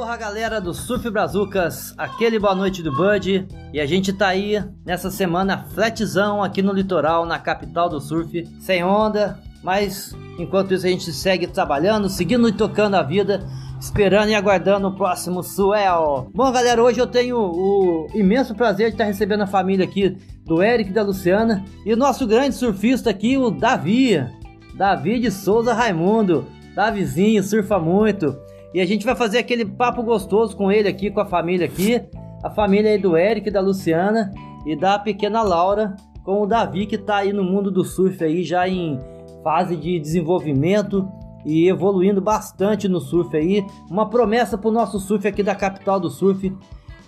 Aloha galera do Surf Brazucas, aquele boa noite do Bud e a gente tá aí nessa semana flatzão aqui no litoral, na capital do surf, sem onda, mas enquanto isso a gente segue trabalhando, seguindo e tocando a vida, esperando e aguardando o próximo Suel. Bom galera, hoje eu tenho o imenso prazer de estar recebendo a família aqui do Eric e da Luciana e o nosso grande surfista aqui, o Davi, Davi de Souza Raimundo, Davizinho, surfa muito. E a gente vai fazer aquele papo gostoso com ele aqui, com a família aqui. A família aí do Eric, da Luciana e da pequena Laura, com o Davi que tá aí no mundo do surf aí, já em fase de desenvolvimento e evoluindo bastante no surf aí. Uma promessa pro nosso surf aqui da capital do surf.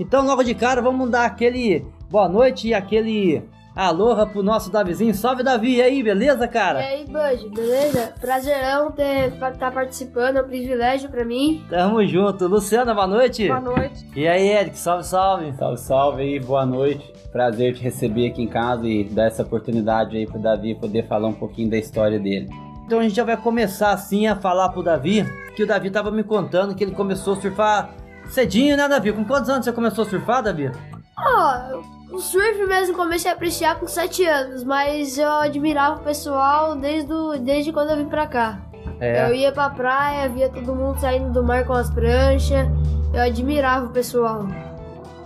Então, logo de cara, vamos dar aquele boa noite e aquele Aloha pro nosso Davizinho. Salve, Davi! E aí, beleza, cara? E aí, Bud, beleza? Prazerão ter estar tá participando, é um privilégio pra mim. Tamo junto. Luciana, boa noite. Boa noite. E aí, Eric, salve, salve. Salve, salve aí, boa noite. Prazer te receber aqui em casa e dar essa oportunidade aí pro Davi poder falar um pouquinho da história dele. Então a gente já vai começar assim a falar pro Davi, que o Davi tava me contando que ele começou a surfar cedinho, né, Davi? Com quantos anos você começou a surfar, Davi? Ah, o surf mesmo comecei a apreciar com 7 anos, mas eu admirava o pessoal desde, desde quando eu vim pra cá. É. Eu ia pra praia, via todo mundo saindo do mar com as pranchas, eu admirava o pessoal.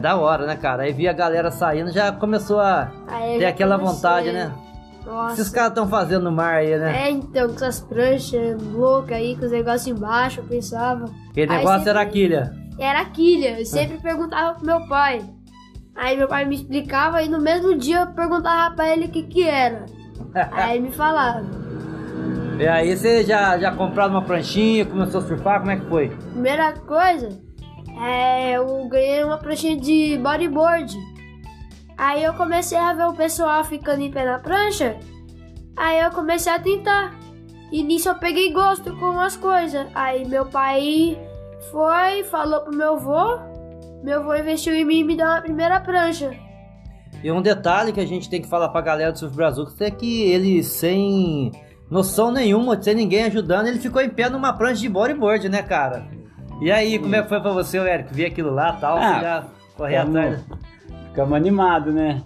Da hora, né, cara? Aí via a galera saindo, já começou a Aí ter aquela comecei. vontade, né? Nossa. Esses caras estão fazendo no mar aí, né? É, então, com essas pranchas loucas aí, com os negócios embaixo, eu pensava. Aquele negócio sempre- era quilha. Era quilha, eu sempre perguntava pro meu pai. Aí meu pai me explicava e no mesmo dia eu perguntava pra ele o que que era. Aí ele me falava. E aí você já, já compraram uma pranchinha, começou a surfar, como é que foi? Primeira coisa, é, eu ganhei uma pranchinha de bodyboard. Aí eu comecei a ver o pessoal ficando em pé na prancha. Aí eu comecei a tentar. E nisso eu peguei gosto com as coisas. Aí meu pai foi, falou pro meu avô. Meu avô investiu em mim e me deu uma primeira prancha. E um detalhe que a gente tem que falar pra galera do Surf Brasil é que ele, sem noção nenhuma, sem ninguém ajudando, ele ficou em pé numa prancha de bodyboard, né, cara? E aí, como é que foi pra você, Eric? Ver aquilo lá e tal, Ah, já correr atrás. Ficamos animados, né?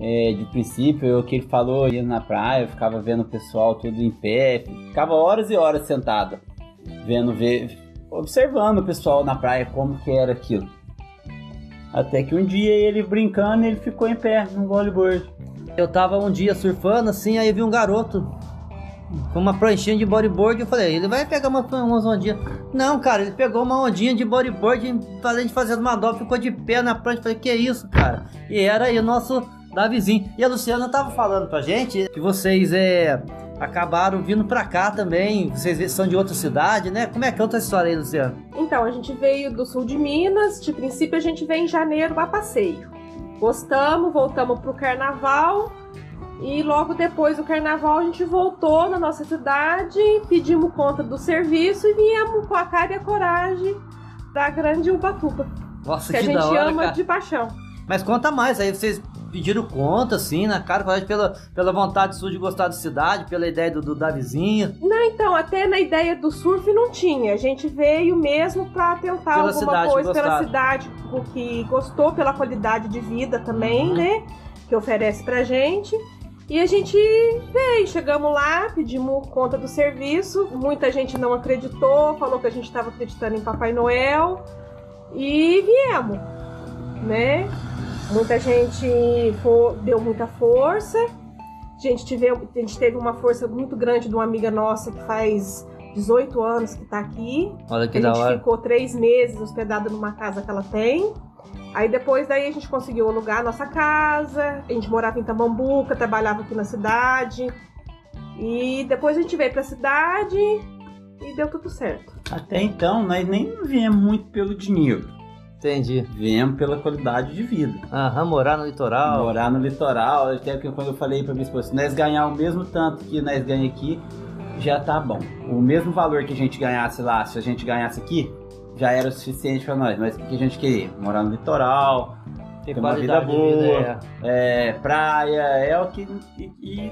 É, de princípio, eu, o que ele falou, ia na praia, eu ficava vendo o pessoal tudo em pé, ficava horas e horas sentado, vendo, ver, observando o pessoal na praia, como que era aquilo. Até que um dia ele brincando, ele ficou em pé no bodyboard. Eu tava um dia surfando assim, aí vi um garoto com uma pranchinha de bodyboard. Eu falei, ele vai pegar uma, umas ondinhas. Não, cara, ele pegou uma ondinha de bodyboard, além de fazer as manobras, ficou de pé na prancha. Eu Falei, que isso, cara? E era aí o nosso Davizinho. E a Luciana tava falando pra gente que vocês é, acabaram vindo pra cá também. Vocês são de outra cidade, né? Como é que é outra história aí, Luciana? Então, a gente veio do sul de Minas. De princípio, a gente veio em janeiro a passeio. Gostamos, voltamos pro carnaval. E logo depois do carnaval, a gente voltou na nossa cidade, pedimos conta do serviço e viemos com a cara e a coragem da grande Ubatuba. Nossa, Que a que, gente da hora, ama cara. de paixão. Mas conta mais, aí vocês pediram conta, assim, na cara, pela, pela vontade sua de gostar da cidade, pela ideia do, do Davizinho. Não, então, até na ideia do surf não tinha. A gente veio mesmo pra tentar Pela alguma cidade, coisa pela cidade, porque gostou pela qualidade de vida também, Uhum. né? Que oferece pra gente. E a gente veio, chegamos lá, pedimos conta do serviço. Muita gente não acreditou, falou que a gente estava acreditando em Papai Noel. E viemos, né? Muita gente fo- deu muita força. A gente, tive, a gente teve uma força muito grande de uma amiga nossa que faz 18 anos que tá aqui. Olha que a da gente hora. ficou três meses hospedada numa casa que ela tem. Aí depois daí a gente conseguiu alugar a nossa casa. A gente morava em Tamambuca, trabalhava aqui na cidade. E depois a gente veio pra cidade e deu tudo certo. Até então, nós nem viemos muito pelo dinheiro, Entendi. viemos pela qualidade de vida. Aham, morar no litoral. Morar no litoral, até que quando eu falei pra minha esposa, se nós ganhar o mesmo tanto que nós ganhamos aqui, já tá bom. O mesmo valor que a gente ganhasse lá, se a gente ganhasse aqui, já era o suficiente pra nós. Mas o que a gente queria? Morar no litoral, ter uma vida de vida, boa, é, praia, é o que. E,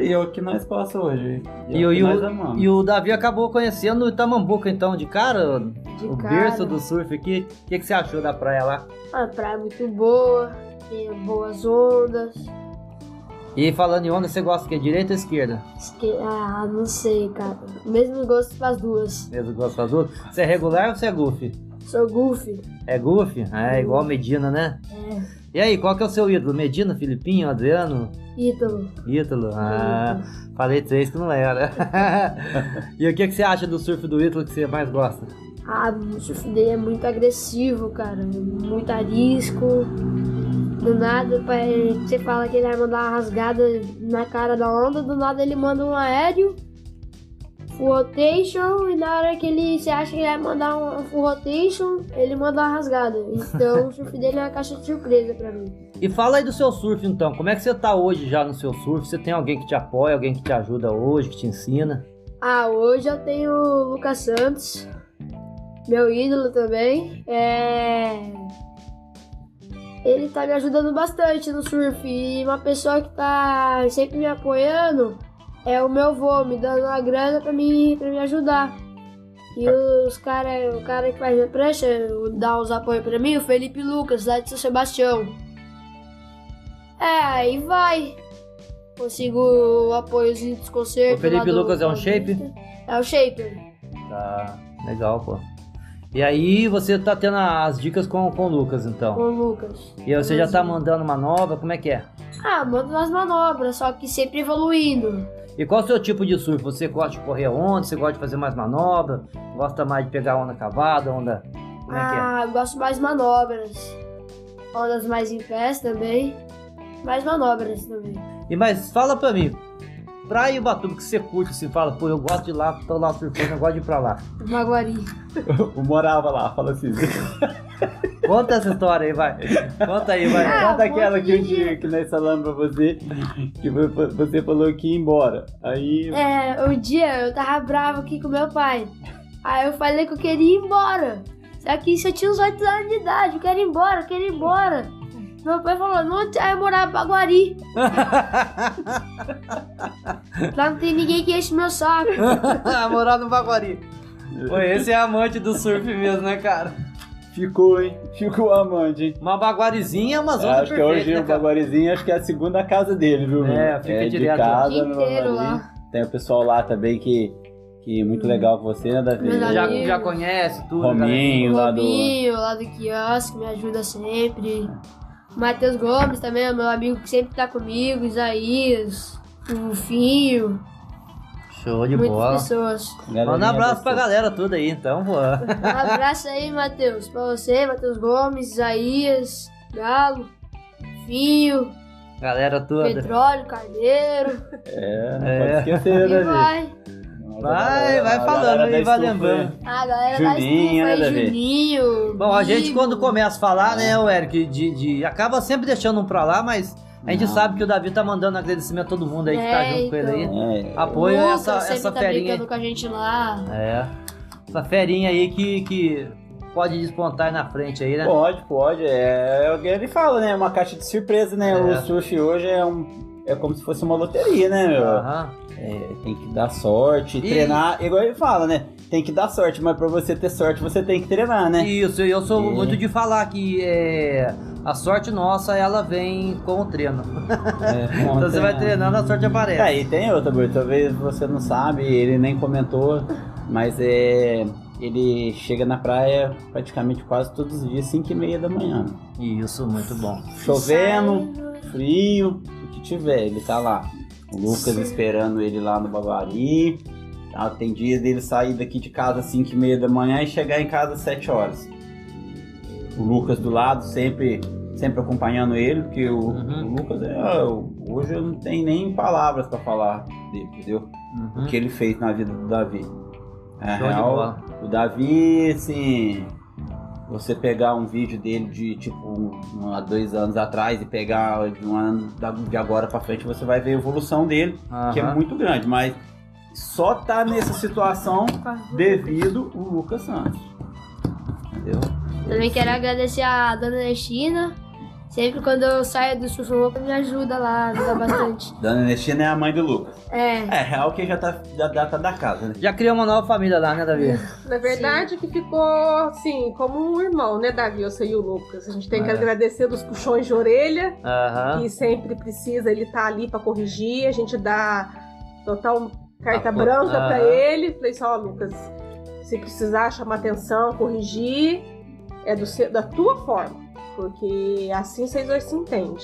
e é o que nós possa hoje. É E, o e, nós o, e o Davi acabou conhecendo o Itamambuca, então, de cara, De o cara. berço do surf aqui. O que, que você achou da praia lá? A praia é muito boa, tem boas ondas. E falando em onda, você gosta que é direita ou esquerda? Esque- Ah, não sei, cara. Mesmo gosto pras duas. Mesmo gosto das duas? Você é regular ou você é goofy? Sou goofy. É goofy? É igual Medina, né? É. E aí, qual que é o seu ídolo? Medina, Filipinho, Adriano? Ítalo. Ítalo? Ah, falei três que não era. e o que, que você acha do surf do Ítalo que você mais gosta? Ah, o surf dele é muito agressivo, cara. Muito arisco. Do nada, você fala que ele vai mandar uma rasgada na cara da onda, do nada ele manda um aéreo, full rotation, e na hora que ele você acha que vai mandar um full rotation, ele manda uma rasgada. Então o surf dele é uma caixa de surpresa pra mim. E fala aí do seu surf então, como é que você tá hoje já no seu surf? Você tem alguém que te apoia, alguém que te ajuda hoje, que te ensina? Ah, hoje eu tenho o Lucas Santos, meu ídolo também. É... Ele tá me ajudando bastante no surf. E uma pessoa que tá sempre me apoiando é o meu avô, me dando uma grana pra me, pra me ajudar. E os cara, o cara que faz minha prancha, dá uns apoios pra mim, o Felipe Lucas, lá de São Sebastião. É, aí vai. Consigo o apoiozinho dos concertos. O Felipe do- Lucas é um shape? É o Shaper. Tá, legal, pô. E aí você tá tendo as dicas com, com o Lucas, então. com o Lucas. E aí você já tá mandando uma nova, como é que é? Ah, manda umas manobras, só que sempre evoluindo. E qual é o seu tipo de surf? Você gosta de correr onda? Você gosta de fazer mais manobra? Gosta mais de pegar onda cavada, onda... Como é que é? ah, gosto mais manobras. Ondas mais em pés também. Mais manobras também. E mas fala pra mim, praia e Ubatuba que você curte, você fala, pô, eu gosto de ir lá, tô lá surfando, eu gosto de ir pra lá. Maguari. Eu morava lá, fala assim. Conta essa história aí, vai. Conta aí, vai. Ah, Conta aquela que, um dia, que nós falamos pra você, que vo- você falou que ia embora. Aí. É, um dia eu tava bravo aqui com meu pai. Aí eu falei que eu queria ir embora. Só que isso eu tinha uns 8 anos de idade. Eu quero ir embora, eu quero ir embora. Meu pai falou, não, aí eu morava em Baguari. Lá não tem ninguém que enche meu saco. Morar no Baguari. Pô, esse é amante do surf mesmo, né, cara? Ficou, hein? Ficou amante, hein? Uma baguarizinha é uma zona acho que perfeita, hoje né, o cara? Baguarizinho acho que é a segunda casa dele, viu? É, fica de direto casa O dia no inteiro Baguari. lá. Tem o pessoal lá também que, que é muito legal com você, né, Davi? Já, já conhece tudo, Rominho. O lá do- Robinho, lá do quiosque, me ajuda sempre. Matheus Gomes também é meu amigo que sempre tá comigo. Isaías, o Finho, Show de muitas bola. pessoas. Galerinha Manda um abraço pra galera toda aí, então, pô. Um abraço aí, Matheus. Pra você, Matheus Gomes, Isaías, Galo, Finho, Galera toda. Petróleo, Carneiro. É, não É. pode esquecer, E né, Davi? vai. Vai, vai falando aí, vai lembrando. hein? A galera Juninho, da né, estufa? Juninho. Bom, a gente quando começa a falar, né, o Eric, de, de- acaba sempre deixando um pra lá, mas a gente Não. sabe que o Davi tá mandando agradecimento a todo mundo aí que tá É, junto com ele aí. então. É, Apoio Lucas essa, sempre essa tá ferinha com a gente lá. É. Essa ferinha aí que, que pode despontar aí na frente aí, né? Pode, pode. É, é o que ele fala, né? Uma caixa de surpresa, né? É. O surf hoje é um. É como se fosse uma loteria, né, meu? Aham. É, tem que dar sorte, E- treinar, igual ele fala, né? Tem que dar sorte, mas pra você ter sorte, você tem que treinar, né? Isso, e eu sou E- muito de falar que é, a sorte nossa, ela vem com o treino. É, Então você vai treinando, a sorte aparece. É, e tem outra, Burt, talvez você não sabe, ele nem comentou, mas é. Ele chega na praia praticamente quase todos os dias, 5 e meia da manhã. Isso, muito bom. Chovendo, frio, o que tiver, ele tá lá. O Lucas esperando ele lá no Bavari. Tá? Tem dias dele sair daqui de casa às 5 e meia da manhã e chegar em casa às 7 horas. O Lucas do lado, sempre, sempre acompanhando ele, porque o, Uhum. o Lucas é. Hoje eu não tenho nem palavras pra falar dele, entendeu? Uhum. O que ele fez na vida do Davi. É real, o Davi, assim, você pegar um vídeo dele de tipo um, há dois anos atrás e pegar de um ano de agora pra frente, você vai ver a evolução dele, que é muito grande, mas só tá nessa situação devido o Lucas Santos. Entendeu? Também quero agradecer a dona Ernestina Sempre quando eu saio do o me ajuda lá, ajuda bastante. Dona Ernestina é a mãe do Lucas. É. É, real que já tá já data da casa, né? Já criou uma nova família lá, né, Davi? Na verdade, que ficou assim, como um irmão, né, Davi? Eu sei o Lucas. A gente tem que É. agradecer dos puxões de orelha, Aham. que sempre precisa, ele tá ali pra corrigir. A gente dá total carta branca pra Aham. ele. Falei só, ó, Lucas, se precisar chamar atenção, corrigir, é do da tua forma. Porque assim vocês dois se entendem.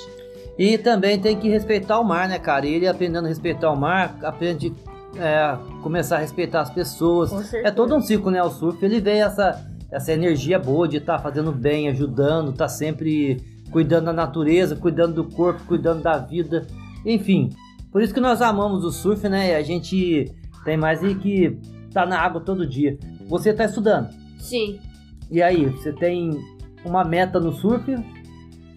E também tem que respeitar o mar, né, cara? E ele aprendendo a respeitar o mar, aprende é, começar a respeitar as pessoas. É todo um ciclo, né? O surf, ele vem essa, essa energia boa de estar fazendo bem, ajudando, tá sempre cuidando da natureza, cuidando do corpo, cuidando da vida, enfim. Por isso que nós amamos o surf, né? E a gente tem mais aí que tá na água todo dia. Você tá estudando. Sim. E aí, você tem uma meta no surf?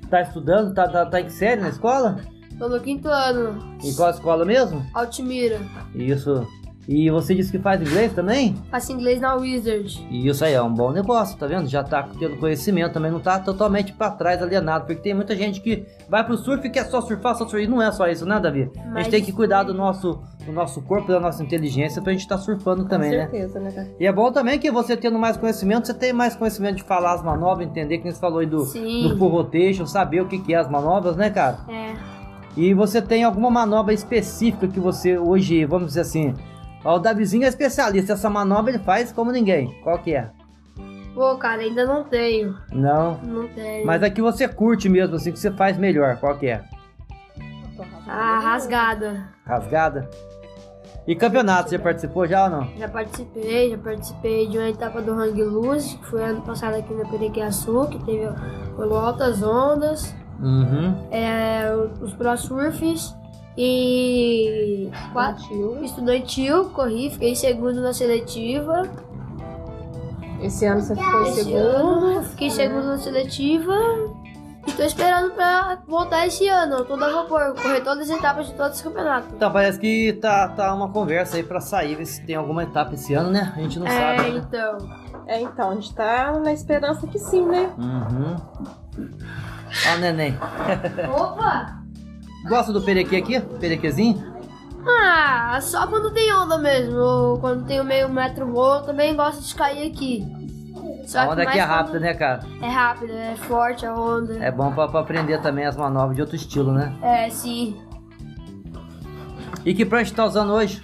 Tá estudando? Tá, tá, tá em que série na escola? Tô no quinto ano. Em qual escola mesmo? Altimira. Isso. E você disse que faz inglês também? Faço inglês na Wizard. E isso aí é um bom negócio, tá vendo? Já tá tendo conhecimento, também não tá totalmente pra trás, alienado. Porque tem muita gente que vai pro surf e quer só surfar, só surfar. E não é só isso, né, Davi? A Mas- gente tem que cuidar do nosso, do nosso corpo, da nossa inteligência pra gente estar surfando também, Com né? certeza, né, Davi? E é bom também que você tendo mais conhecimento, você tem mais conhecimento de falar as manobras, entender que você falou aí do, Sim. do full rotation, saber o que, que é as manobras, né, cara? É. E você tem alguma manobra específica que você hoje, vamos dizer assim, ó, o Davizinho é especialista, essa manobra ele faz como ninguém. Qual que é? Pô, cara, ainda não tenho. Não. Não tenho. Mas a que você curte mesmo, assim, que você faz melhor, qual que é? A rasgada. Rasgada? E campeonato, você já participou já ou não? Já participei, já participei de uma etapa do Hang Loose, que foi ano passado aqui na Perequiaçu, que teve rolou altas ondas, Uhum. é, os Pro Surfs e Partiu. estudantil, corri, fiquei segundo na seletiva. Esse ano você ficou em segundo. ano, fiquei segundo na seletiva. E tô esperando pra voltar esse ano. Eu tô dando vapor, correr todas as etapas de todos os campeonatos. Então, parece que tá, tá uma conversa aí pra sair, ver se tem alguma etapa esse ano, né? A gente não É, sabe. né? então. É, então, a gente tá na esperança que sim, né? Uhum. Ó o neném. Opa! Gosta do perequê aqui? Perequezinho? Ah, só quando tem onda mesmo. Ou quando tem o meio metro bom, eu também gosto de cair aqui. Só A onda aqui é rápida, né, cara? É rápida, é forte a onda. É bom pra, pra aprender também as manobras de outro estilo, né? É, sim. E que prancha tá usando hoje?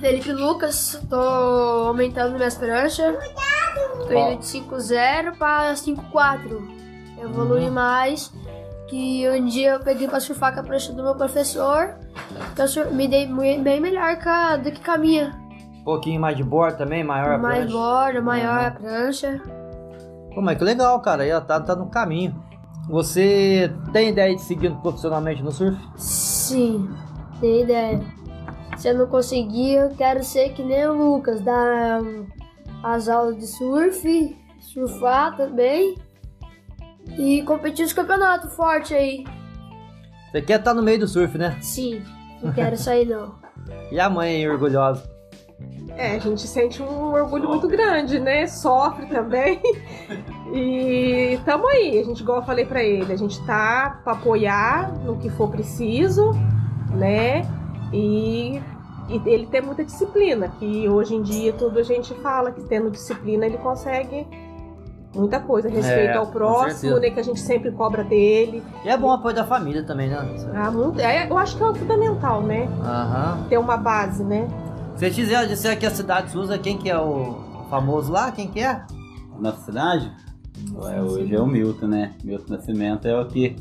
Felipe Lucas, tô aumentando minhas pranchas. Tô indo de 5.0 para 5.4. Evolui Uhum. mais. Que um dia eu peguei pra surfar com a prancha do meu professor. Que eu me dei bem melhor do que com a minha. Um pouquinho mais de bordo também, maior a mais prancha. borda, maior Uhum. a prancha. Pô, mas que legal, cara. Aí ó, tá, tá no caminho. Você tem ideia de seguir profissionalmente no surf? Sim, tem ideia. Se eu não conseguir, eu quero ser que nem o Lucas, dar as aulas de surf, surfar também e competir nos campeonatos forte aí. Você quer estar no meio do surf, né? Sim, não quero sair não. E a mãe aí, orgulhosa. É, a gente sente um orgulho muito grande, né? Sofre também. E tamo aí, a gente, igual eu falei pra ele, a gente tá pra apoiar no que for preciso, né? E, e ele tem muita disciplina, que hoje em dia tudo a gente fala que tendo disciplina ele consegue muita coisa. Respeito É, ao próximo, né? Que a gente sempre cobra dele. E é bom o apoio da família também, né? Ah, muito, é, eu acho que é fundamental, né? Aham. Ter uma base, né? Se vocês disser, disser que a cidade usa, quem que é o famoso lá? Quem que é? Nossa cidade? É, hoje é o Milton, né? Milton Nascimento é o que,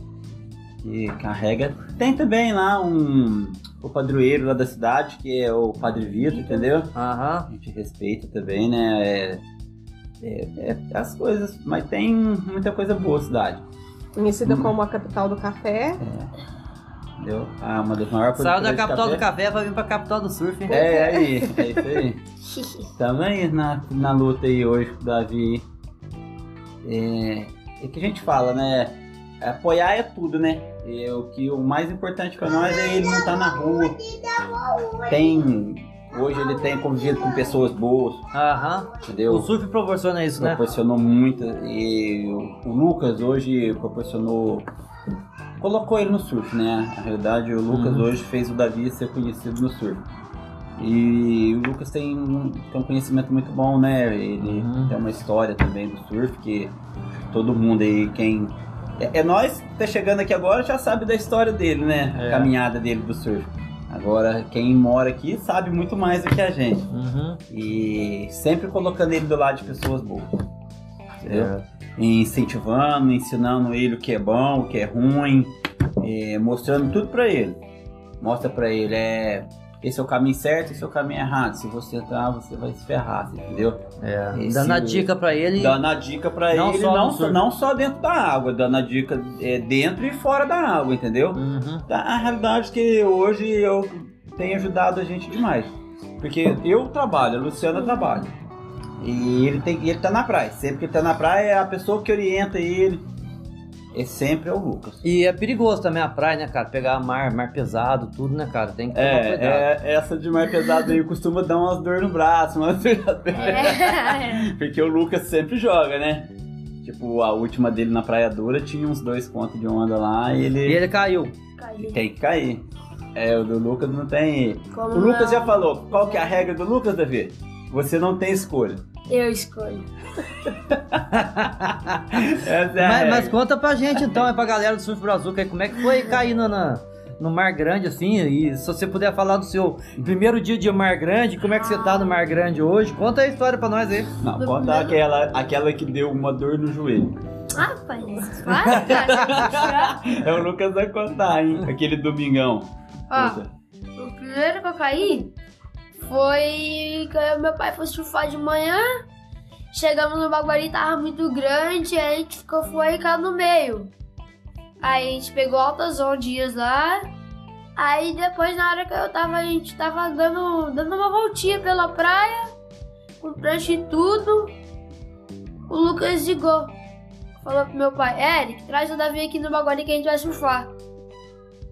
que carrega. Tem também lá um o padroeiro lá da cidade, que é o Padre Vitor, entendeu? Aham. A gente respeita também, né? É, é- é as coisas, mas tem muita coisa boa a cidade, Conhecida Hum. como a capital do café. entendeu? Ah, uma das maiores Saiu da capital do café pra vir pra capital do surf, hein? É, é aí, é isso aí. Tamo aí na, na luta aí hoje com o Davi. É, é que a gente fala, né? Apoiar é tudo, né? E o que o mais importante pra nós é ele não estar na rua. Tem. Hoje ele tem convivido com pessoas boas, Aham. entendeu? O surf proporciona isso, né? Proporcionou muito. E o, Lucas hoje proporcionou colocou ele no surf, né? Na realidade, o Lucas Uhum. hoje fez o Davi ser conhecido no surf. E o Lucas tem, um- tem um conhecimento muito bom, né? Ele Uhum. tem uma história também do surf que todo mundo aí, quem. É, é nós que tá chegando aqui agora já sabe da história dele, né? É. A caminhada dele do surf. Agora, quem mora aqui sabe muito mais do que a gente. Uhum. E sempre colocando ele do lado de pessoas boas. Entendeu? É. incentivando, ensinando ele o que é bom, o que é ruim, mostrando tudo pra ele. Mostra pra ele, é, esse é o caminho certo, esse é o caminho errado. Se você entrar, você vai se ferrar, entendeu? É. Esse- Dando a dica pra ele. Dando a dica pra Não ele, só não, surf. não só dentro da água, dando a dica é, dentro e fora da água, entendeu? Uhum. A realidade é que hoje eu tenho ajudado a gente demais. Porque eu trabalho, a Luciana trabalha. E ele, tem, e ele tá na praia. Sempre que ele tá na praia, é a pessoa que orienta ele é sempre é o Lucas. E é perigoso também a praia, né, cara? Pegar mar, mar pesado, tudo, né, cara? Tem que tomar cuidado. É, é, essa de mar pesado aí costuma dar umas dor no braço, umas dor na perna. É. Porque o Lucas sempre joga, né? Tipo, a última dele na Praia Dura tinha uns dois pontos de onda lá e ele, E ele caiu. Caiu. tem que cair. É, o do Lucas não tem. Como O Lucas não? já falou, qual que é a regra do Lucas, Davi? Você não tem escolha. Eu escolho. Essa é Mas, mas conta pra gente então, é pra galera do Surf Brazuca, aí, como é que foi cair no, na- no Mar Grande, assim, e se você puder falar do seu primeiro dia de Mar Grande, como é que você tá no Mar Grande hoje, conta a história pra nós aí. Não, No conta primeiro- aquela, aquela que deu uma dor no joelho. Ah, pai. É o Lucas vai contar, hein? Aquele domingão. Ó, o primeiro que eu caí foi que meu pai foi surfar de manhã. Chegamos no Baguari, tava muito grande, aí a gente ficou, foi caiu no meio. Aí a gente pegou altas ondinhas lá. Aí depois, na hora que eu tava, a gente tava dando, dando uma voltinha pela praia, com prancha e tudo. O Lucas ligou. Falou pro meu pai, Eric, traz o Davi aqui no Baguari que a gente vai surfar.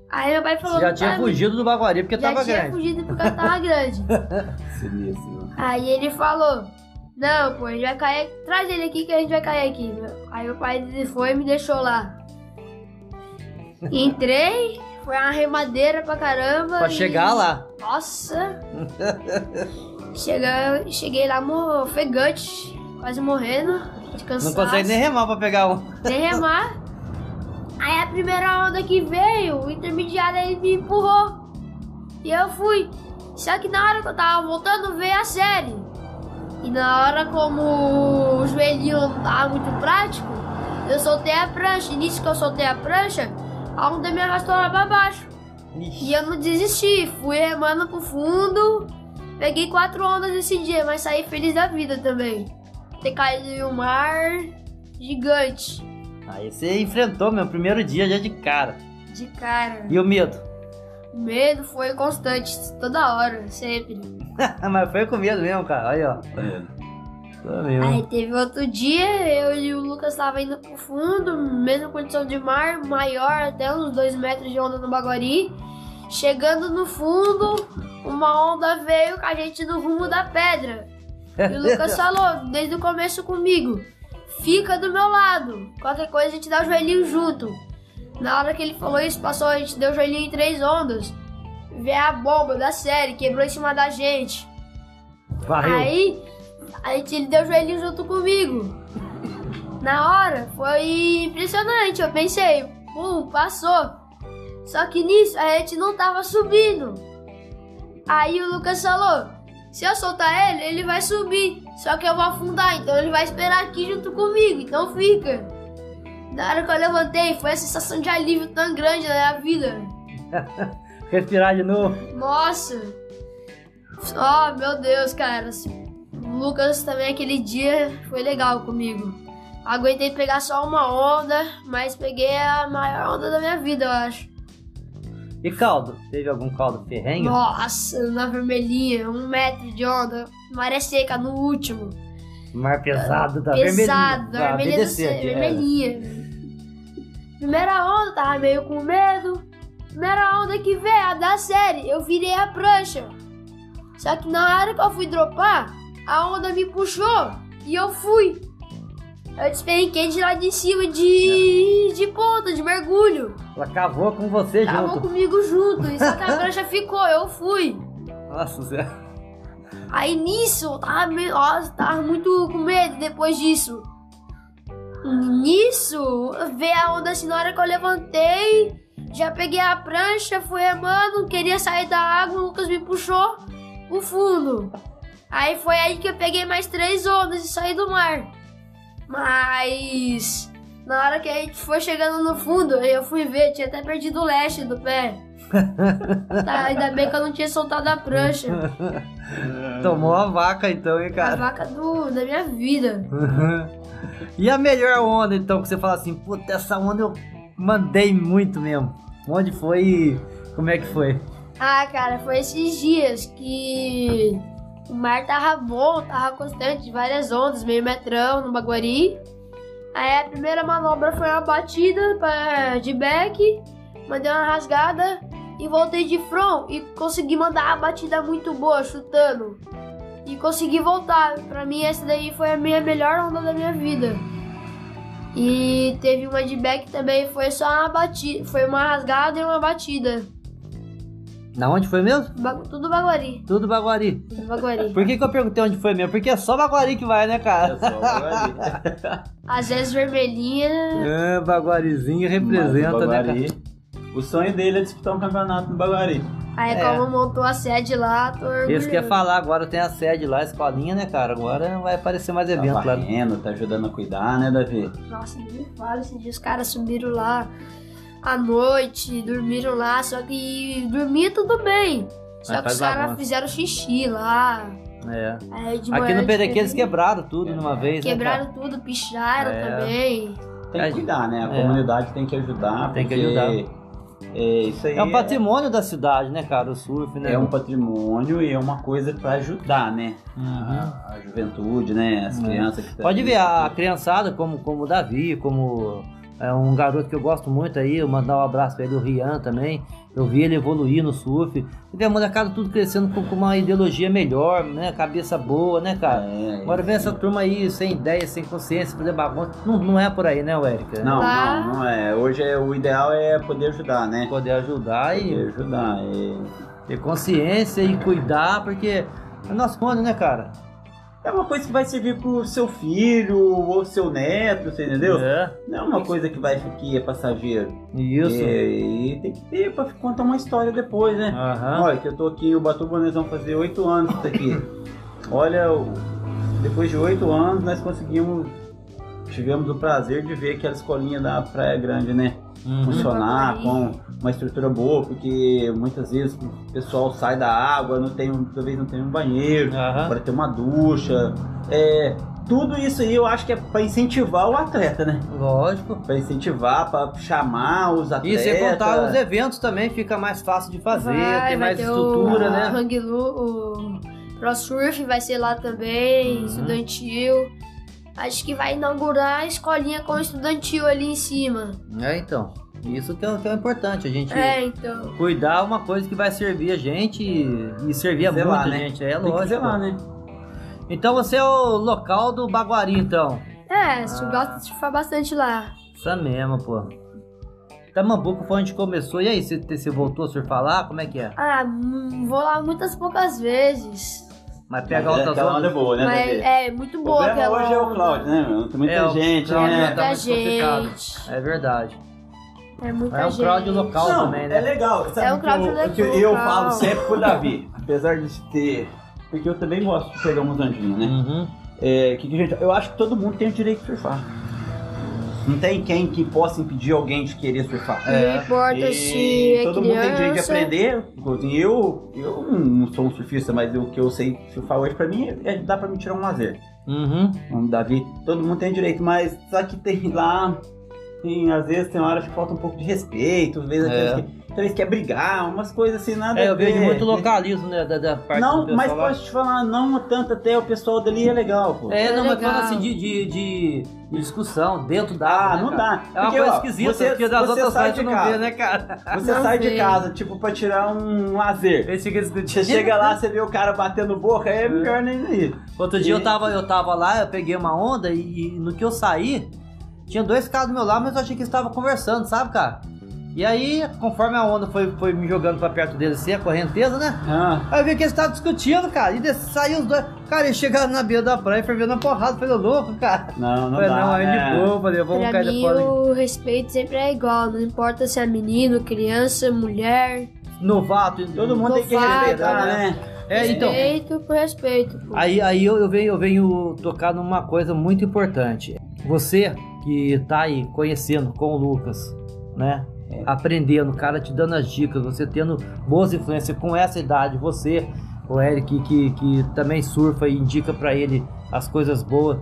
Aí meu pai falou, Você já "Não tinha fugido do Baguari porque já tava tinha grande. fugido porque tava grande. Sinistro. Aí ele falou: Não, pô, a gente vai cair. Traz ele aqui que a gente vai cair aqui. Aí meu pai foi e me deixou lá. Entrei, foi uma remadeira pra caramba. Pra e- chegar lá. Nossa! Chega, cheguei lá ofegante, quase morrendo. De Não consegue nem remar pra pegar um. Nem remar. Aí a primeira onda que veio, o intermediário ele me empurrou. E eu fui. Só que na hora que eu tava voltando, veio a série. E na hora, como o joelhinho não tava muito prático, eu soltei a prancha. E nisso que eu soltei a prancha, a onda me arrastou lá pra baixo. E eu não desisti, fui remando pro fundo. Peguei quatro ondas esse dia, mas saí feliz da vida também. Ter caído em um mar gigante. Aí você enfrentou meu primeiro dia já de cara. De cara. E o medo? O medo foi constante, toda hora, sempre. Mas foi com medo mesmo, cara. Aí, ó. Tô mesmo. Aí teve outro dia, eu e o Lucas tava indo pro fundo, mesma condição de mar, maior, até uns dois metros de onda no Baguari. Chegando no fundo, uma onda veio com a gente no rumo da pedra. E o Lucas falou, desde o começo comigo, fica do meu lado. Qualquer coisa a gente dá o joelhinho junto. Na hora que ele falou isso, passou, a gente deu o joelhinho em três ondas. Veio a bomba da série, quebrou em cima da gente. Varreu. Aí, a gente, ele deu o joelhinho junto comigo. Na hora, foi impressionante. Eu pensei, pum, passou. Só que nisso, a gente não tava subindo. Aí o Lucas falou, se eu soltar ele, ele vai subir. Só que eu vou afundar, então ele vai esperar aqui junto comigo. Então fica. Na hora que eu levantei, foi a sensação de alívio tão grande na minha vida. Respirar de novo. Nossa! Oh, meu Deus, cara. O Lucas também aquele dia foi legal comigo. Aguentei pegar só uma onda, mas peguei a maior onda da minha vida, eu acho. E caldo? Teve algum caldo ferrenho? Nossa, na vermelhinha, um metro de onda, maré seca no último. Mar pesado da Pesado, vermelhinha. da Ah, vermelhinha, BDC vermelhinha. Primeira onda, tava meio com medo. Primeira onda que veio, a da série, eu virei a prancha. Só que na hora que eu fui dropar, a onda me puxou e eu fui. Eu despenquei de lá de cima de, de ponta, de mergulho. Ela cavou com você Tava junto. comigo junto. E só que a prancha ficou, eu fui. Nossa, Zé. Aí nisso, eu tava, meio, nossa, tava muito com medo depois disso. Nisso, veio a onda assim, na hora que eu levantei, já peguei a prancha, fui remando, queria sair da água, o Lucas me puxou pro fundo. Aí foi aí que eu peguei mais três ondas e saí do mar. Mas na hora que a gente foi chegando no fundo, eu fui ver, tinha até perdido o leste do pé. Tá, ainda bem que eu não tinha soltado a prancha. Tomou a vaca então, hein, A cara? vaca do, da minha vida. e a melhor onda, então, que você fala assim, puta, essa onda eu mandei muito mesmo. Onde foi e como é que foi? Ah, cara, foi esses dias que o mar tava bom, tava constante, várias ondas, meio metrão no Baguari. Aí a primeira manobra foi uma batida pra, de back, mandei uma rasgada e voltei de front e consegui mandar a batida muito boa, chutando. E consegui voltar. Pra mim, essa daí foi a minha melhor onda da minha vida. E teve uma de back também, foi só uma batida, foi uma rasgada e uma batida. Na onde foi mesmo? Ba- tudo Baguari. Tudo Baguari. Tudo Baguari. Por que, que eu perguntei onde foi mesmo? Porque é só Baguari que vai, né, cara? É só Baguari. Às vezes vermelhinha. É, Baguarizinho representa, Mas né, Baguari, cara? O sonho dele é disputar um campeonato no Baguari. Aí É. como montou a sede lá, tô. Isso que ia falar, agora tem a sede lá, a escolinha, né, cara? Agora vai aparecer mais evento tá lá. varrendo, tá ajudando a cuidar, né, Davi? Nossa, nem me fala, esses dias os caras subiram lá à noite, dormiram lá, só que dormia tudo bem. Só Mas que os caras fizeram xixi lá. É. Aí de Aqui no PDQ eles quebraram tudo de uma vez, né, Quebraram cara? tudo, picharam É. também. Tem É, que cuidar, né? A é. comunidade tem que ajudar. Tem que ajudar. É, isso aí É um patrimônio da cidade, né, cara? O surf, né? é, é um patrimônio e é uma coisa pra ajudar, né? Uhum. A, a juventude, né? As É. crianças que Pode ver, a criançada, como, como o Davi, como é um garoto que eu gosto muito aí, eu mandar um abraço pra ele, o Rian também. Eu vi ele evoluir no surf. E a molecada tudo crescendo com, com uma ideologia melhor, né? Cabeça boa, né, cara? É, Agora vem essa turma aí sem ideia, sem consciência, fazer bagunça. Não, não é por aí, né, Érica? Não, Tá. não, não é. Hoje é, o ideal é poder ajudar, né? Poder ajudar e Poder ajudar. é. ter consciência e cuidar, porque é nosso sonho, né, cara? É uma coisa que vai servir pro seu filho ou seu neto, você entendeu? É. Não é uma coisa que vai que é passageiro. Isso. É, e tem que ter pra contar uma história depois, né? Aham. Olha, que eu tô aqui em Ubatuba, nós vamos fazer oito anos isso aqui. Olha, o- depois de oito anos nós conseguimos, tivemos o prazer de ver aquela escolinha da Praia Grande, né? Uhum. Funcionar Uhum. com uma estrutura boa, porque muitas vezes o pessoal sai da água, não tem, um- talvez não tenha um banheiro, Aham. para ter uma ducha. É, tudo isso aí eu acho que é para incentivar o atleta, né? Lógico. Para incentivar, para chamar os E atletas. sem contar os eventos também, fica mais fácil de fazer, Vai, tem vai mais ter estrutura, o, né? Hang Lu- o Pro Surf vai ser lá também, Uhum. estudantil. Acho que vai inaugurar a escolinha com estudantil ali em cima. É, então. Isso que é, que é importante, a gente É, então. cuidar uma coisa que vai servir a gente e, e servir a muita né? gente. É Tem que lógico. zelar, né? Então você é o local do Baguari, então. É, Ah. gosta de surfar bastante lá. Essa mesmo, pô. Tamambuco foi onde começou. E aí, você, você voltou a surfar lá? Como é que é? Ah, vou lá muitas poucas vezes. Mas pega Mas altas aquela onda é ondas. boa, né? Mas Davi? é muito O boa problema aquela hoje é o. Cláudio, né, meu? Tem muita É, o gente, Cláudio É tá né? muita muito complicado. gente. É verdade. É muita É um gente. crowd local Não, também, é né? legal. Sabe É um crowd eu, legal. que eu falo sempre pro Davi, apesar de ter... Porque eu também gosto de pegar umas ondinhas, né? Uhum. É, que, que, gente, eu acho que todo mundo tem o direito de surfar. Não tem quem que possa impedir alguém de querer surfar. Não importa se é todo mundo tem direito de aprender. Eu, eu não sou um surfista, mas o que eu sei surfar hoje pra mim é dá pra me tirar um lazer. Uhum. Como Davi, todo mundo tem direito, mas só que tem lá tem, às vezes tem horas que falta um pouco de respeito, às vezes, É. às vezes que- talvez quer brigar, umas coisas assim, nada É, eu vejo muito localismo, né, da, da parte Não, mas lá. posso te falar, não tanto até o pessoal dali é legal, pô. É, É não, mas legal. falando assim de, de, de- discussão dentro da Ah, né, não cara? dá. É uma Porque, coisa ó, esquisita, você- porque das você outras sai de casa. vê, né, cara? Você Não sai de casa, tipo, pra tirar um lazer. Eles ficam Você chega lá, você vê o cara batendo boca, é melhor nem ir. Outro dia eu E- tava, eu tava lá, eu peguei uma onda e, e no que eu saí, tinha dois caras do meu lado, mas eu achei que eles estavam conversando, sabe, cara? E aí, conforme a onda foi, foi me jogando pra perto deles assim, a correnteza, né? Ah, Aí eu vi que eles estavam discutindo, cara, e saiu os dois. Cara, eles chegaram na beira da praia e fervendo a porrada, falei, louco, cara. não, não falei, dá, não, aí né? de boa, falei, vamos Pra cair mim, depois. o respeito sempre é igual. Não importa se é menino, criança, mulher. Novato, Todo mundo tem que Novato, respeitar, né? É, então. Respeito por respeito. pô. Aí, aí eu, eu venho, eu venho tocar numa coisa muito importante. Você que tá aí conhecendo com o Lucas, né? Aprendendo, o cara te dando as dicas, você tendo boas influências com essa idade, você, o Eric, que, que também surfa e indica pra ele as coisas boas.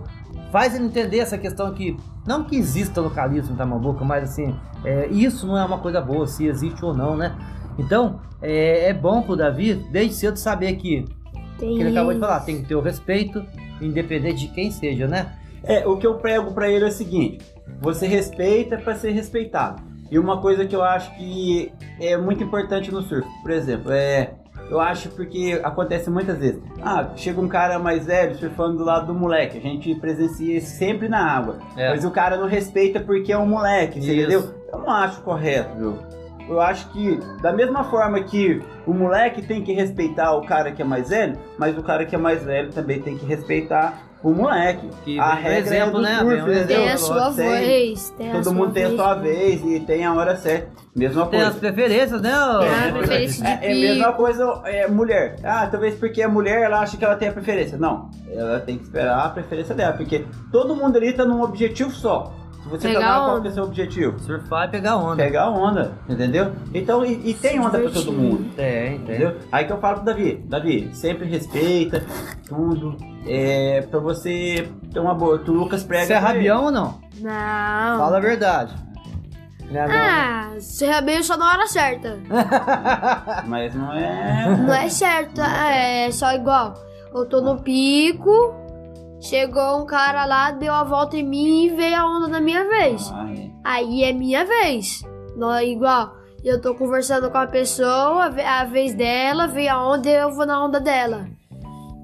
Faz ele entender essa questão que, não que exista localismo em Tamambuca, mas assim, é, isso não é uma coisa boa, se existe ou não, né? Então, é, é bom pro Davi, desde cedo, saber que Tem que ele acabou de falar, tem que ter o respeito, independente de quem seja, né? É, o que eu prego pra ele é o seguinte: você respeita pra ser respeitado. E uma coisa que eu acho que é muito importante no surf, por exemplo, é. Eu acho porque acontece muitas vezes. Ah, chega um cara mais velho surfando do lado do moleque. A gente presencia sempre na água. É. Mas o cara não respeita porque é um moleque, entendeu? Eu não acho correto, viu? Eu acho que, da mesma forma que o moleque tem que respeitar o cara que é mais velho, mas o cara que é mais velho também tem que respeitar o moleque. Que a o regra exemplo, é do né? surf, Vem o entendeu? Tem a sua Tem- vez. Tem a Todo sua mundo tem a sua vez e tem a hora certa. Mesma Tem coisa. as preferências, né? ô- Tem a preferência de É, é a mesma coisa, é, mulher. Ah, talvez porque é mulher, ela acha que ela tem a preferência. Não, ela tem que esperar a preferência dela, porque todo mundo ali tá num objetivo só. Se você Pegar tá lá, qual onda. que é o seu objetivo? Surfar e pegar onda. Pegar onda, entendeu? Então, e, e tem onda pra todo mundo. Tem, tem. Entendeu? Aí que eu falo pro Davi, Davi, sempre respeita tudo. É pra você ter uma boa. Tu Lucas prega. Você é rabião ou não? Não. Fala a verdade. Não é não? Ah, você rabeia só na hora certa. Mas não é. Não é certo, é só igual. Eu tô no pico, chegou um cara lá, deu a volta em mim e veio a onda na minha vez. Ah, é. Aí é minha vez. Não é igual. Eu tô conversando com a pessoa, a vez dela, veio a onda e eu vou na onda dela.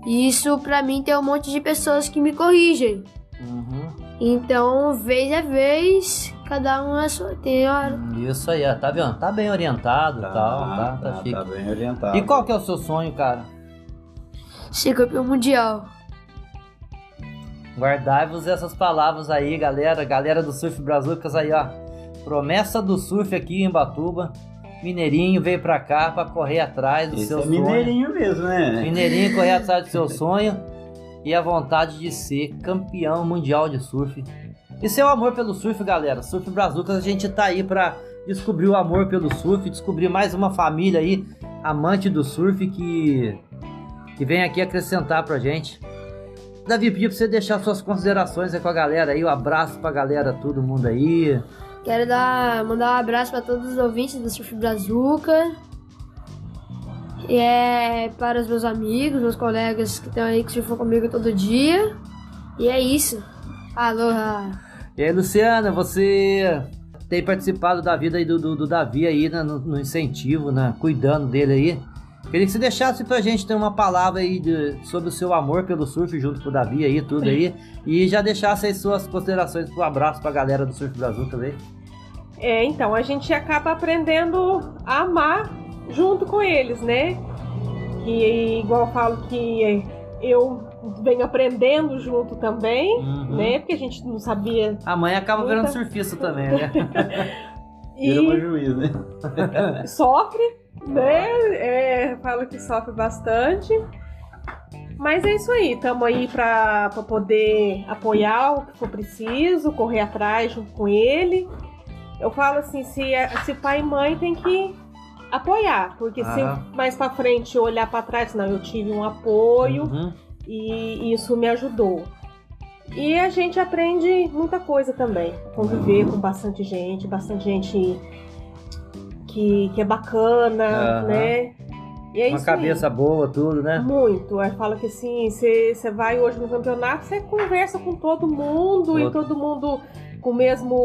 Isso pra mim tem um monte de pessoas que me corrigem. Uhum. Então, vez é vez, cada um é sua. Tem hora. Isso aí, ó, tá vendo? Tá bem orientado e tal, tá, tá, chique. tá bem orientado. E qual que é o seu sonho, cara? Ser campeão mundial. Guardai-vos essas palavras aí, galera. Galera do Surf Brazucas aí, ó. Promessa do surf aqui em Batuba. Mineirinho veio pra cá pra correr atrás do Esse seu é sonho. mineirinho mesmo, né? Mineirinho correr atrás do seu sonho e a vontade de ser campeão mundial de surf. E seu amor pelo surf, galera. Surf Brazucas, a gente tá aí pra descobrir o amor pelo surf, descobrir mais uma família aí, amante do surf, que, que vem aqui acrescentar pra gente. Davi, pedi pra você deixar suas considerações aí com a galera aí, um abraço pra galera, todo mundo aí. Quero dar, mandar um abraço para todos os ouvintes do Surf Brazuca. E é para os meus amigos, meus colegas que estão aí que surfam comigo todo dia. E é isso. Aloha! E aí, Luciana, você tem participado da vida aí do, do, do Davi aí, né, no, no incentivo, né, cuidando dele aí. Queria que você deixasse pra gente ter uma palavra aí de- sobre o seu amor pelo surf junto com o Davi aí, tudo aí. e já deixasse aí suas considerações pro abraço pra galera do Surf Brasil também. É, então, a gente acaba aprendendo a amar junto com eles, né? Que igual eu falo que eu venho aprendendo junto também, Uhum. né? Porque a gente não sabia. A mãe acaba Muita- virando surfista também, né? Vira uma E juiz, né? sofre, né? É, falo que sofre bastante. Mas é isso aí, estamos aí para poder apoiar o que for preciso, correr atrás junto com ele. Eu falo assim, se, se pai e mãe tem que apoiar, porque Aham. se mais para frente olhar para trás, não, eu tive um apoio Uhum. e isso me ajudou. E a gente aprende muita coisa também. Conviver com bastante gente, bastante gente que, que é bacana, né? E é Uma isso cabeça boa, tudo, aí. né? Muito. Aí fala que assim, você vai hoje no campeonato, você conversa com todo mundo e Todo. mundo com o mesmo,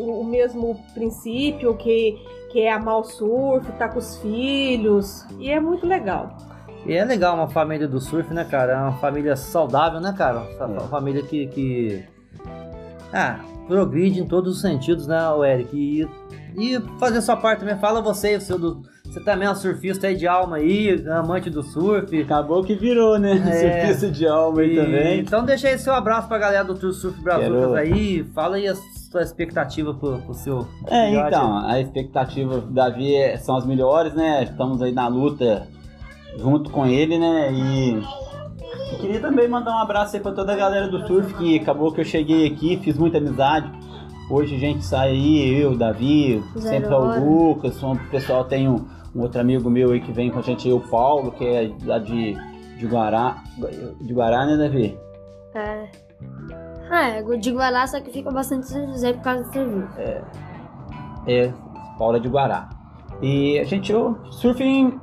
o mesmo princípio, que, que é amar o surf, tá com os filhos. E é muito legal. E é legal uma família do surf, né, cara? É uma família saudável, né, cara? Uma É. família que, que. Ah, progride em todos os sentidos, né, Eric? E, e fazer sua parte também. Fala você, o seu do. Você também é um surfista aí de alma aí, amante do surf. Acabou que virou, né? É. Surfista de alma aí E- também. Então deixa aí seu abraço pra galera do Tour Surf Brazucas Quero- aí. Fala aí a sua expectativa pro, pro seu. É, filhote. então, a expectativa do Davi é- são as melhores, né? Estamos aí na luta junto com ele, né? E queria também mandar um abraço aí pra toda a galera do surf que acabou que eu cheguei aqui, fiz muita amizade. Hoje a gente sai aí, eu, Davi, Zero sempre é o. Lucas, o pessoal tem um, um outro amigo meu aí que vem com a gente o Paulo, que é lá de, de Guará. De Guará, né, Davi? É. Ah, é, eu vai lá, só que fica bastante Zé por causa do serviço. É, Paula de Guará. E a gente, o surfing,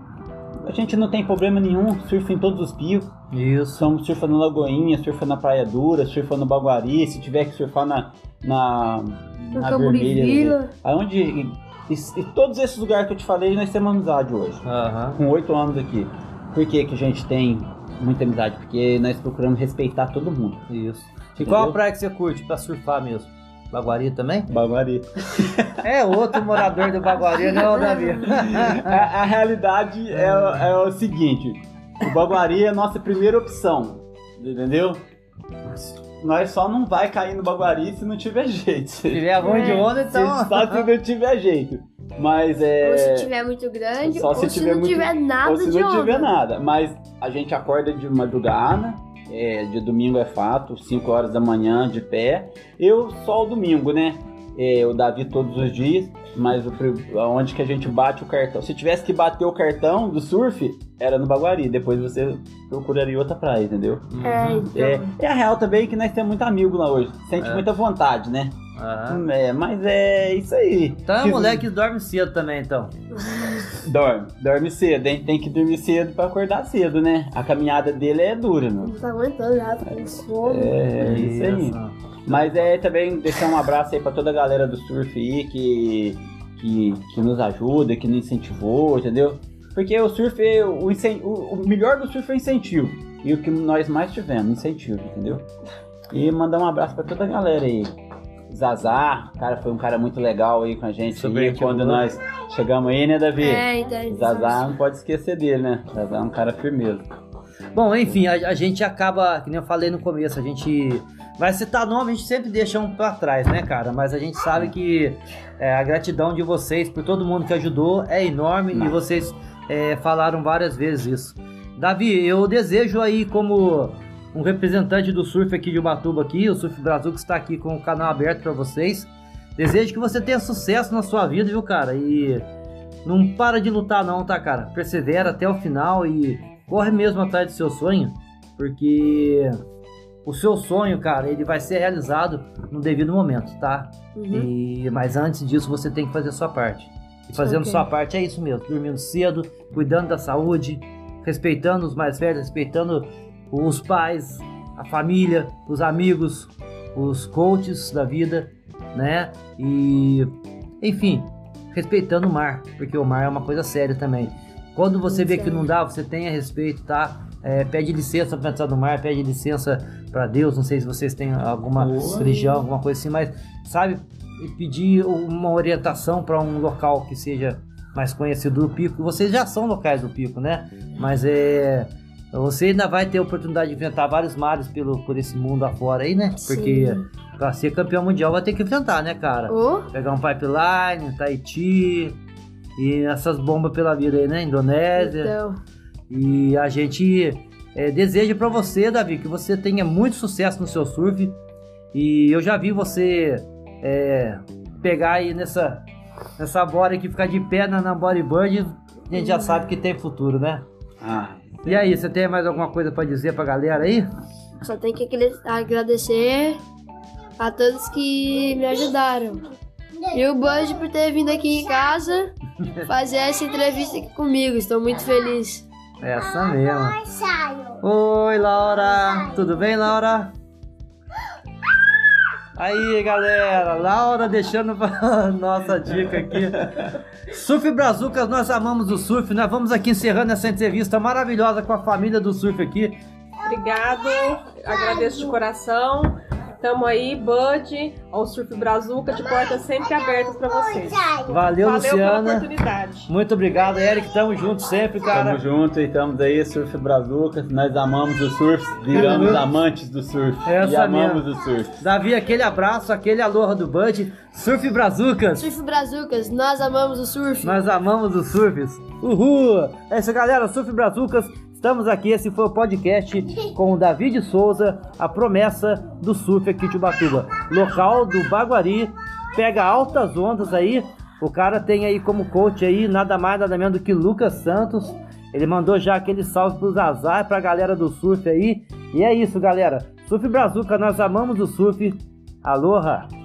a gente não tem problema nenhum, surfa em todos os picos. Isso. Somos surfa na Lagoinha, surfa na Praia Dura, surfa no Baguari, se tiver que surfar na, na, No na Vermelha. Vila. Aonde, e, e- e todos esses lugares que eu te falei, nós temos amizade hoje. Aham. Com oito anos aqui. Por que, que a gente tem muita amizade? Porque nós procuramos respeitar todo mundo. Isso. E qual a praia que você curte pra surfar mesmo? Baguari também? Baguari. É outro morador do Baguari, né, ô Davi? a, a realidade é, o- é o seguinte: o Baguari é a nossa primeira opção, entendeu? Nós só não vai cair no Baguari se não tiver jeito. Se Se, tiver ruim de onda, então. só se não tiver jeito. Mas é. Ou se tiver muito grande, só ou se se, tiver não muito- tiver nada ou se de não onda. tiver nada. Mas a gente acorda de madrugada, é, de domingo é fato, 5 horas da manhã de pé. Eu só o domingo, né? É, o Davi todos os dias, mas o, onde que a gente bate o cartão. Se tivesse que bater o cartão do surf, era no Baguari. Depois você procuraria outra praia, entendeu? É, então. É, é a real também que nós temos muito amigo lá hoje. Sente É. muita vontade, né? Aham. É, mas é isso aí. Então é Que- um moleque que dorme cedo também, então. Dorme, dorme cedo, hein? Tem que dormir cedo pra acordar cedo, né? A caminhada dele é dura, meu. Não tá aguentando já, tá com sono. É, isso aí. Mas é também deixar um abraço aí pra toda a galera do surf aí que, que, que nos ajuda, que nos incentivou, entendeu? Porque o surf, é o, o, o melhor do surf é o incentivo. E o que nós mais tivemos, incentivo, entendeu? E mandar um abraço pra toda a galera aí. Zazar, cara, foi um cara muito legal aí com a gente Super aí, quando nós chegamos aí, né, Davi? É, então. Zazar não pode esquecer dele, né? Zazar é um cara firmeza. Bom, enfim, a, a gente acaba, que nem eu falei no começo, a gente vai citar nome, a gente sempre deixa um pra trás, né, cara? Mas a gente sabe que é, a gratidão de vocês por todo mundo que ajudou é enorme e vocês é, falaram várias vezes isso. Davi, eu desejo aí como um representante do surf aqui de Ubatuba aqui, o Surf Brasil que está aqui com o canal aberto pra vocês. Desejo que você tenha sucesso na sua vida, viu, cara? E não para de lutar não, tá, cara? Persevera até o final e corre mesmo atrás do seu sonho, porque o seu sonho, cara, ele vai ser realizado no devido momento, tá? Uhum. E mas antes disso você tem que fazer a sua parte. E fazendo Ok. sua parte é isso mesmo, dormindo cedo, cuidando da saúde, respeitando os mais velhos, respeitando os pais, a família, os amigos, os coaches da vida, né? E enfim, respeitando o mar, porque o mar é uma coisa séria também. Quando você vê que não dá, você tenha respeito, tá? É, pede licença para entrar no mar, pede licença para Deus. Não sei se vocês têm alguma Boa. religião, alguma coisa assim, mas sabe, pedir uma orientação para um local que seja mais conhecido do pico. Vocês já são locais do pico, né? Mas é. Você ainda vai ter a oportunidade de enfrentar vários mares pelo, por esse mundo afora aí, né? Porque Sim. para ser campeão mundial vai ter que enfrentar, né, cara? Ô, Pegar um pipeline, Tahiti e essas bombas pela vida aí, né? Indonésia. então. E a gente é, deseja pra você, Davi, que você tenha muito sucesso no seu surf. E eu já vi você é, pegar aí nessa, nessa bora aqui, ficar de pé na, na bodyboard. A gente já sabe que tem futuro, né? Ah, E aí, você tem mais alguma coisa pra dizer pra galera aí? Só tenho que agradecer a todos que me ajudaram. E o Bud por ter vindo aqui em casa fazer essa entrevista aqui comigo. Estou muito feliz. Essa mesmo. Oi, Laura. Tudo bem, Laura? Aí, galera. Laura deixando nossa dica aqui. Surf Brazucas, nós amamos o surf. Nós vamos aqui encerrando essa entrevista maravilhosa com a família do surf aqui. Obrigado, agradeço de coração. Tamo aí, Bud, ao Surf Brazuca, de portas sempre abertas pra vocês. Valeu, Valeu pela Luciana. oportunidade. Muito obrigado, Eric. Tamo junto sempre, cara. Tamo junto e estamos aí, Surf Brazucas. Nós amamos o surf, viramos amantes do surf. Essa e amamos mesmo. o surf. Davi, aquele abraço, aquele aloha do Bud. Surf Brazucas. Surf Brazucas, nós amamos o surf. Nós amamos os surfs. Uhul! É isso, galera. Surf Brazucas. Estamos aqui. Esse foi o podcast com o David Souza, a promessa do surf aqui de Ubatuba. Local do Baguari. Pega altas ondas aí. O cara tem aí como coach aí nada mais nada menos do que Lucas Santos. Ele mandou já aquele salve pros azar pra galera do surf aí. E é isso, galera. Surf Brazuca, nós amamos o surf. Aloha!